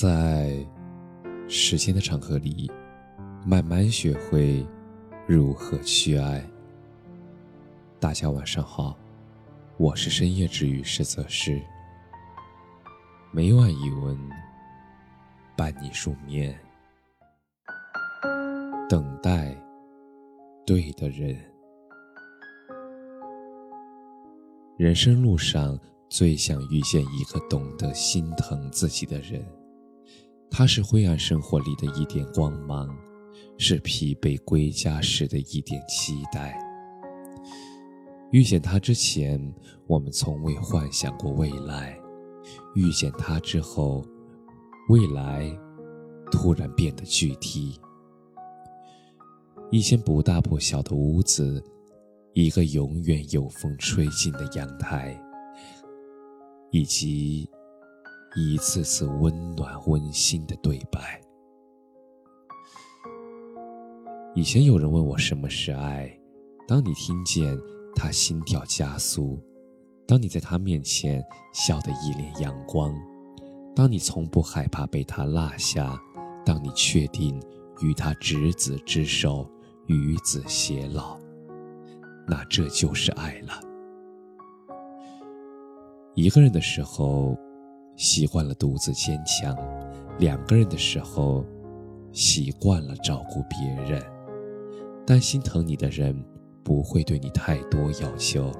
在时间的长河里，慢慢学会如何去爱。大家晚上好，我是深夜治愈师泽师，每晚一文伴你入眠，等待对的人。人生路上最想遇见一个懂得心疼自己的人。他是灰暗生活里的一点光芒，是疲惫归家时的一点期待。遇见他之前，我们从未幻想过未来；遇见他之后，未来突然变得具体。一间不大不小的屋子，一个永远有风吹进的阳台，以及……一次次温暖温馨的对白。以前有人问我什么是爱，当你听见他心跳加速，当你在他面前笑得一脸阳光，当你从不害怕被他落下，当你确定与他执子之手，与子偕老，那这就是爱了。一个人的时候。习惯了独自坚强，两个人的时候，习惯了照顾别人。但心疼你的人不会对你太多要求，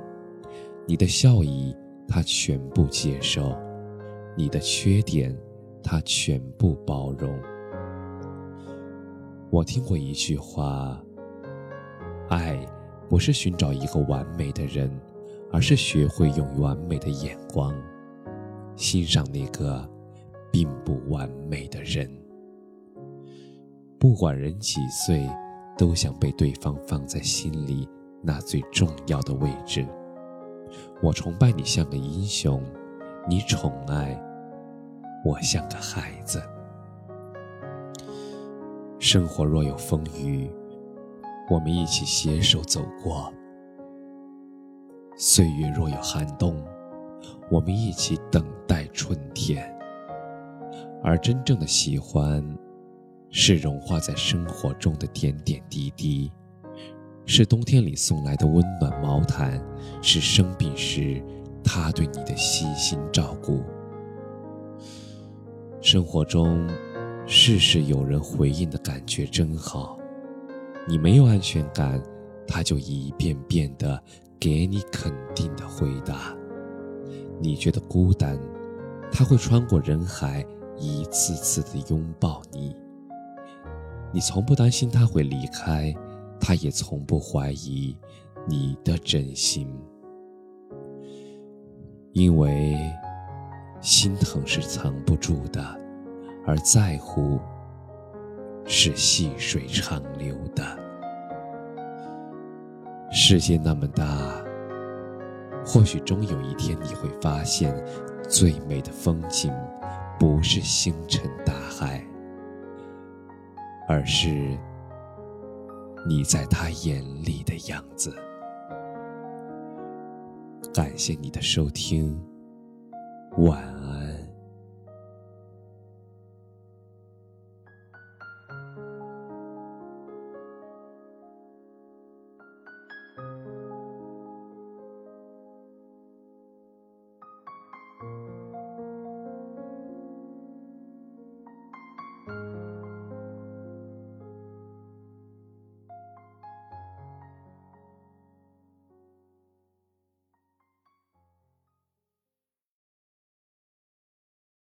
你的笑意他全部接受，你的缺点他全部包容。我听过一句话：爱不是寻找一个完美的人，而是学会用完美的眼光。欣赏那个并不完美的人。不管人几岁，都想被对方放在心里那最重要的位置。我崇拜你像个英雄，你宠爱我像个孩子。生活若有风雨，我们一起携手走过；岁月若有寒冬。我们一起等待春天，而真正的喜欢，是融化在生活中的点点滴滴，是冬天里送来的温暖毛毯，是生病时他对你的悉心照顾。生活中，事事有人回应的感觉真好。你没有安全感，他就一遍遍的给你肯定的回答。你觉得孤单，他会穿过人海，一次次的拥抱你。你从不担心他会离开，他也从不怀疑你的真心。因为心疼是藏不住的，而在乎是细水长流的。世界那么大。或许终有一天你会发现，最美的风景不是星辰大海，而是你在他眼里的样子。感谢你的收听，晚安。